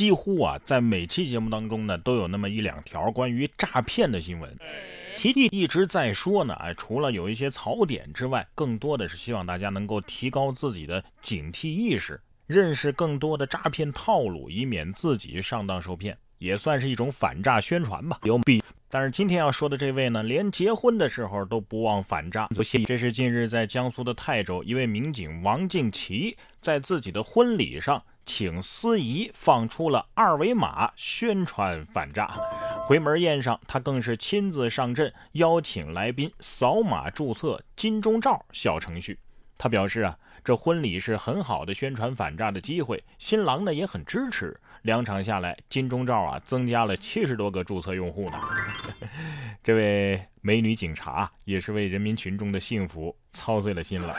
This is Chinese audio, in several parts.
几乎啊，在每期节目当中呢，都有那么一两条关于诈骗的新闻。提提一直在说呢，哎，除了有一些槽点之外，更多的是希望大家能够提高自己的警惕意识，认识更多的诈骗套路，以免自己上当受骗，也算是一种反诈宣传吧。有必，但是今天要说的这位呢，连结婚的时候都不忘反诈。这是近日在江苏的泰州，一位民警王静琪在自己的婚礼上。请司仪放出了二维码宣传反诈，回门宴上他更是亲自上阵，邀请来宾扫码注册金钟罩小程序。他表示啊，这婚礼是很好的宣传反诈的机会，新郎呢也很支持。两场下来，金钟罩啊增加了七十多个注册用户呢。这位美女警察也是为人民群众的幸福操碎了心了，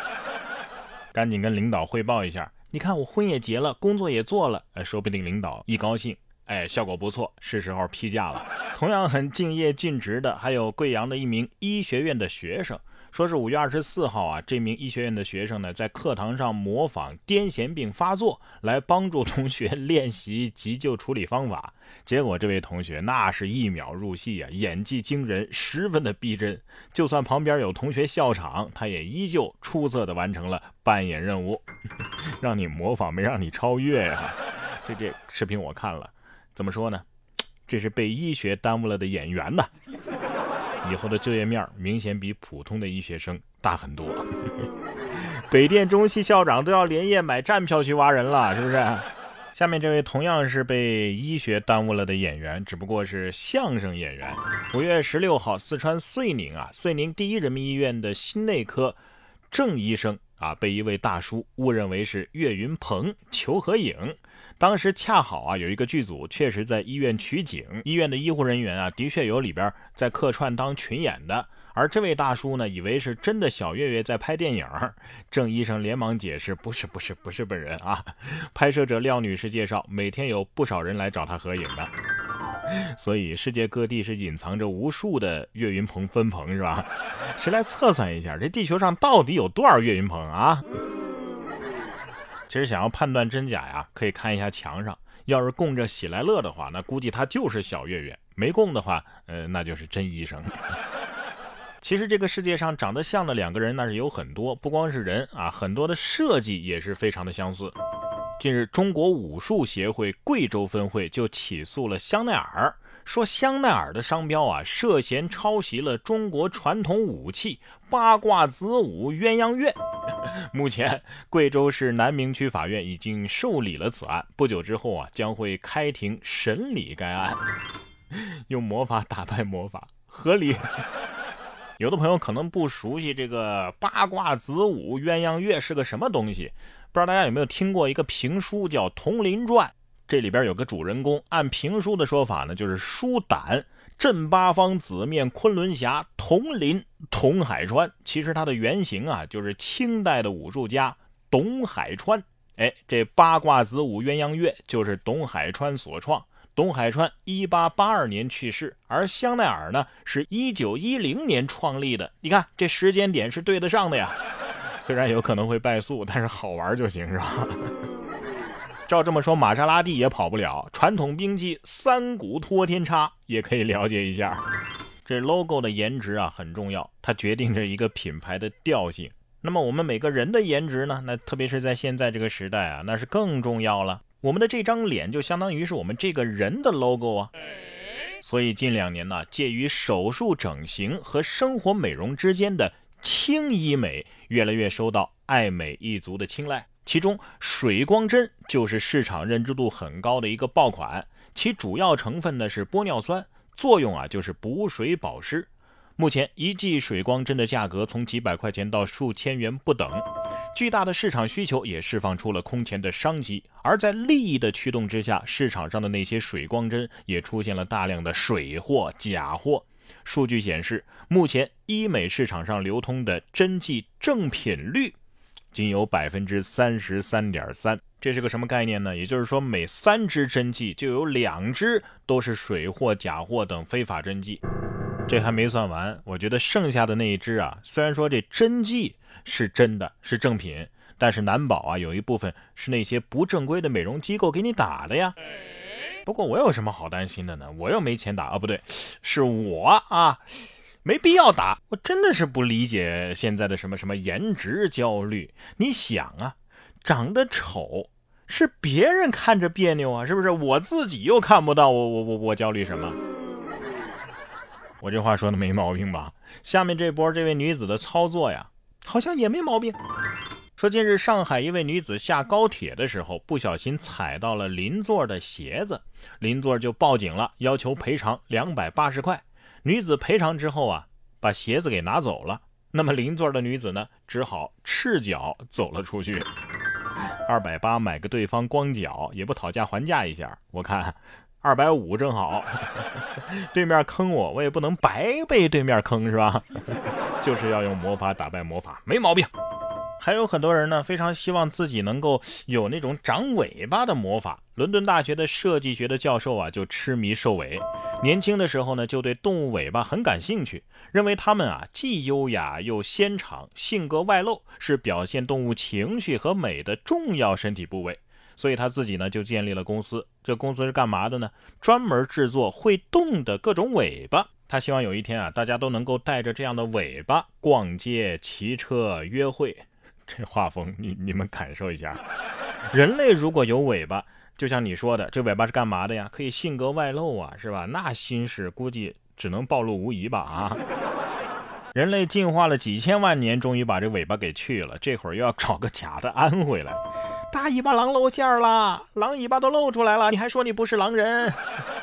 赶紧跟领导汇报一下。你看我婚也结了，工作也做了，哎，说不定领导一高兴，哎，效果不错，是时候批假了。同样很敬业尽职的，还有贵阳的一名医学院的学生。说是五月二十四号啊，这名医学院的学生呢，在课堂上模仿癫痫病发作，来帮助同学练习急救处理方法。结果这位同学那是一秒入戏啊，演技惊人，十分的逼真。就算旁边有同学笑场，他也依旧出色的完成了扮演任务。让你模仿没让你超越呀？这这视频我看了，怎么说呢？这是被医学耽误了的演员呢。以后的就业面明显比普通的医学生大很多。北电中戏校长都要连夜买站票去挖人了，是不是？下面这位同样是被医学耽误了的演员，只不过是相声演员。五月十六号，四川遂宁啊，遂宁第一人民医院的心内科郑医生啊，被一位大叔误认为是岳云鹏求合影。当时恰好啊，有一个剧组确实在医院取景，医院的医护人员啊，的确有里边在客串当群演的。而这位大叔呢，以为是真的小岳岳在拍电影。郑医生连忙解释：“不是，不是，不是本人啊。”拍摄者廖女士介绍：“每天有不少人来找他合影的，所以世界各地是隐藏着无数的岳云鹏分棚，是吧？谁来测算一下，这地球上到底有多少岳云鹏啊？”其实想要判断真假呀，可以看一下墙上，要是供着喜来乐的话，那估计他就是小岳岳；没供的话，呃，那就是真医生。其实这个世界上长得像的两个人那是有很多，不光是人啊，很多的设计也是非常的相似。近日，中国武术协会贵州分会就起诉了香奈儿。说香奈儿的商标啊，涉嫌抄袭了中国传统武器八卦子午鸳鸯乐。目前，贵州市南明区法院已经受理了此案，不久之后啊，将会开庭审理该案。用魔法打败魔法，合理。有的朋友可能不熟悉这个八卦子午鸳鸯乐是个什么东西，不知道大家有没有听过一个评书叫《铜林传》。这里边有个主人公，按评书的说法呢，就是书胆镇八方紫面昆仑侠佟林佟海川。其实他的原型啊，就是清代的武术家董海川。哎，这八卦子午鸳鸯乐就是董海川所创。董海川一八八二年去世，而香奈儿呢，是一九一零年创立的。你看这时间点是对得上的呀。虽然有可能会败诉，但是好玩就行，是吧？照这么说，玛莎拉蒂也跑不了。传统兵器三股托天叉也可以了解一下。这 logo 的颜值啊很重要，它决定着一个品牌的调性。那么我们每个人的颜值呢？那特别是在现在这个时代啊，那是更重要了。我们的这张脸就相当于是我们这个人的 logo 啊。所以近两年呢，介于手术整形和生活美容之间的轻医美，越来越受到爱美一族的青睐。其中，水光针就是市场认知度很高的一个爆款，其主要成分呢是玻尿酸，作用啊就是补水保湿。目前一剂水光针的价格从几百块钱到数千元不等，巨大的市场需求也释放出了空前的商机。而在利益的驱动之下，市场上的那些水光针也出现了大量的水货、假货。数据显示，目前医美市场上流通的针剂正品率。仅有百分之三十三点三，这是个什么概念呢？也就是说，每三支针剂就有两支都是水货、假货等非法针剂。这还没算完，我觉得剩下的那一支啊，虽然说这针剂是真的是正品，但是难保啊，有一部分是那些不正规的美容机构给你打的呀。不过我有什么好担心的呢？我又没钱打啊，不对，是我啊，没必要打。我真的是不理解现在的什么什么颜值焦虑。你想啊，长得丑是别人看着别扭啊，是不是？我自己又看不到，我我我我焦虑什么？我这话说的没毛病吧？下面这波这位女子的操作呀，好像也没毛病。说近日上海一位女子下高铁的时候，不小心踩到了邻座的鞋子，邻座就报警了，要求赔偿两百八十块。女子赔偿之后啊，把鞋子给拿走了。那么邻座的女子呢，只好赤脚走了出去。二百八买个对方光脚，也不讨价还价一下，我看。二百五正好，对面坑我，我也不能白被对面坑是吧？就是要用魔法打败魔法，没毛病。还有很多人呢，非常希望自己能够有那种长尾巴的魔法。伦敦大学的设计学的教授啊，就痴迷兽尾，年轻的时候呢，就对动物尾巴很感兴趣，认为它们啊既优雅又纤长，性格外露，是表现动物情绪和美的重要身体部位。所以他自己呢就建立了公司，这公司是干嘛的呢？专门制作会动的各种尾巴。他希望有一天啊，大家都能够带着这样的尾巴逛街、骑车、约会。这画风，你你们感受一下。人类如果有尾巴，就像你说的，这尾巴是干嘛的呀？可以性格外露啊，是吧？那心事估计只能暴露无遗吧啊！人类进化了几千万年，终于把这尾巴给去了，这会儿又要找个假的安回来。大尾巴狼露馅儿了，狼尾巴都露出来了，你还说你不是狼人？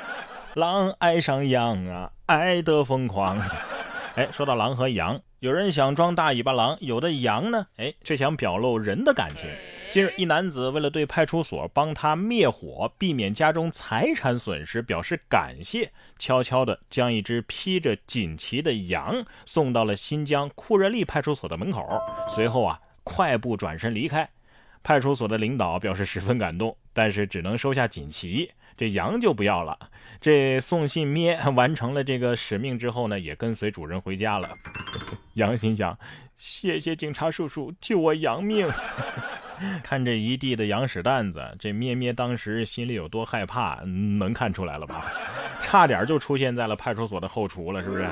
狼爱上羊啊，爱得疯狂。哎，说到狼和羊，有人想装大尾巴狼，有的羊呢，哎，却想表露人的感情。近日，一男子为了对派出所帮他灭火，避免家中财产损失，表示感谢，悄悄地将一只披着锦旗的羊送到了新疆库热力派出所的门口，随后啊，快步转身离开。派出所的领导表示十分感动，但是只能收下锦旗，这羊就不要了。这送信咩完成了这个使命之后呢，也跟随主人回家了。羊心想：谢谢警察叔叔救我羊命。看这一地的羊屎蛋子，这咩咩当时心里有多害怕，能看出来了吧？差点就出现在了派出所的后厨了，是不是？